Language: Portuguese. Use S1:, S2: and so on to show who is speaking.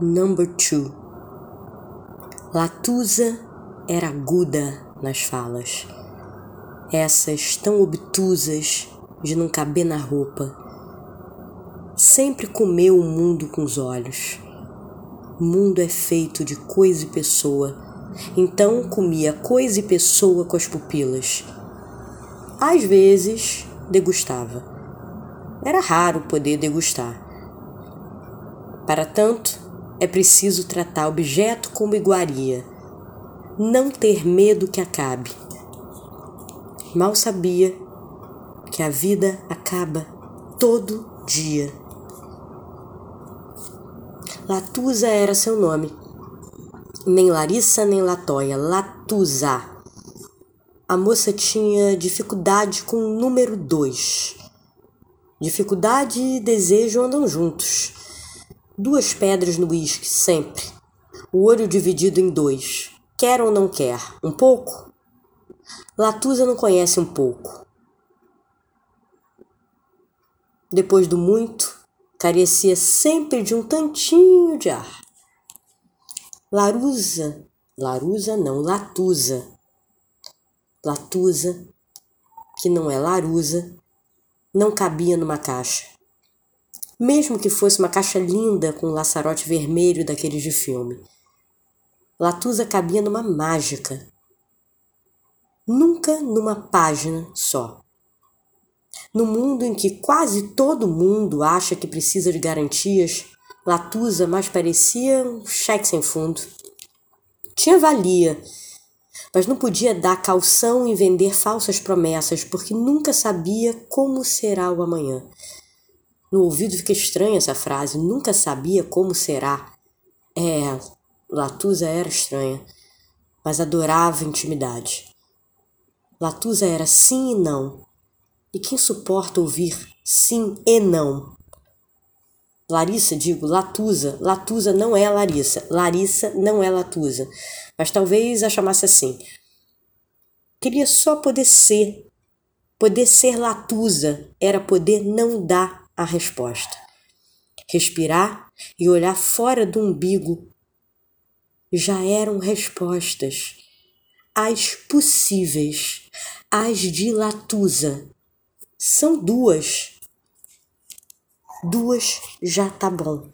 S1: Number Two. Latusa era aguda nas falas, essas tão obtusas de não caber na roupa. Sempre comeu o mundo com os olhos. O mundo é feito de coisa e pessoa, então comia coisa e pessoa com as pupilas. Às vezes degustava. Era raro poder degustar. Para tanto, é preciso tratar objeto como iguaria, não ter medo que acabe. Mal sabia que a vida acaba todo dia. Latusa era seu nome. Nem Larissa nem Latoya, Latusa. A moça tinha dificuldade com o número dois. Dificuldade e desejo andam juntos. Duas pedras no uísque, sempre. O olho dividido em dois. Quer ou não quer? Um pouco? Latusa não conhece um pouco. Depois do muito, carecia sempre de um tantinho de ar. Larusa, Larusa não, Latusa. Latusa, que não é Larusa, não cabia numa caixa mesmo que fosse uma caixa linda com um laçarote vermelho daqueles de filme. Latusa cabia numa mágica, nunca numa página só. No mundo em que quase todo mundo acha que precisa de garantias, Latusa mais parecia um cheque sem fundo. Tinha valia, mas não podia dar calção e vender falsas promessas, porque nunca sabia como será o amanhã. No ouvido fica estranha essa frase, nunca sabia como será. É, Latusa era estranha, mas adorava intimidade. Latusa era sim e não. E quem suporta ouvir sim e não? Larissa, digo, Latusa. Latusa não é Larissa. Larissa não é Latusa. Mas talvez a chamasse assim. Queria só poder ser. Poder ser Latusa era poder não dar a resposta. Respirar e olhar fora do umbigo já eram respostas. As possíveis, as de Latusa. São duas. Duas já tá bom.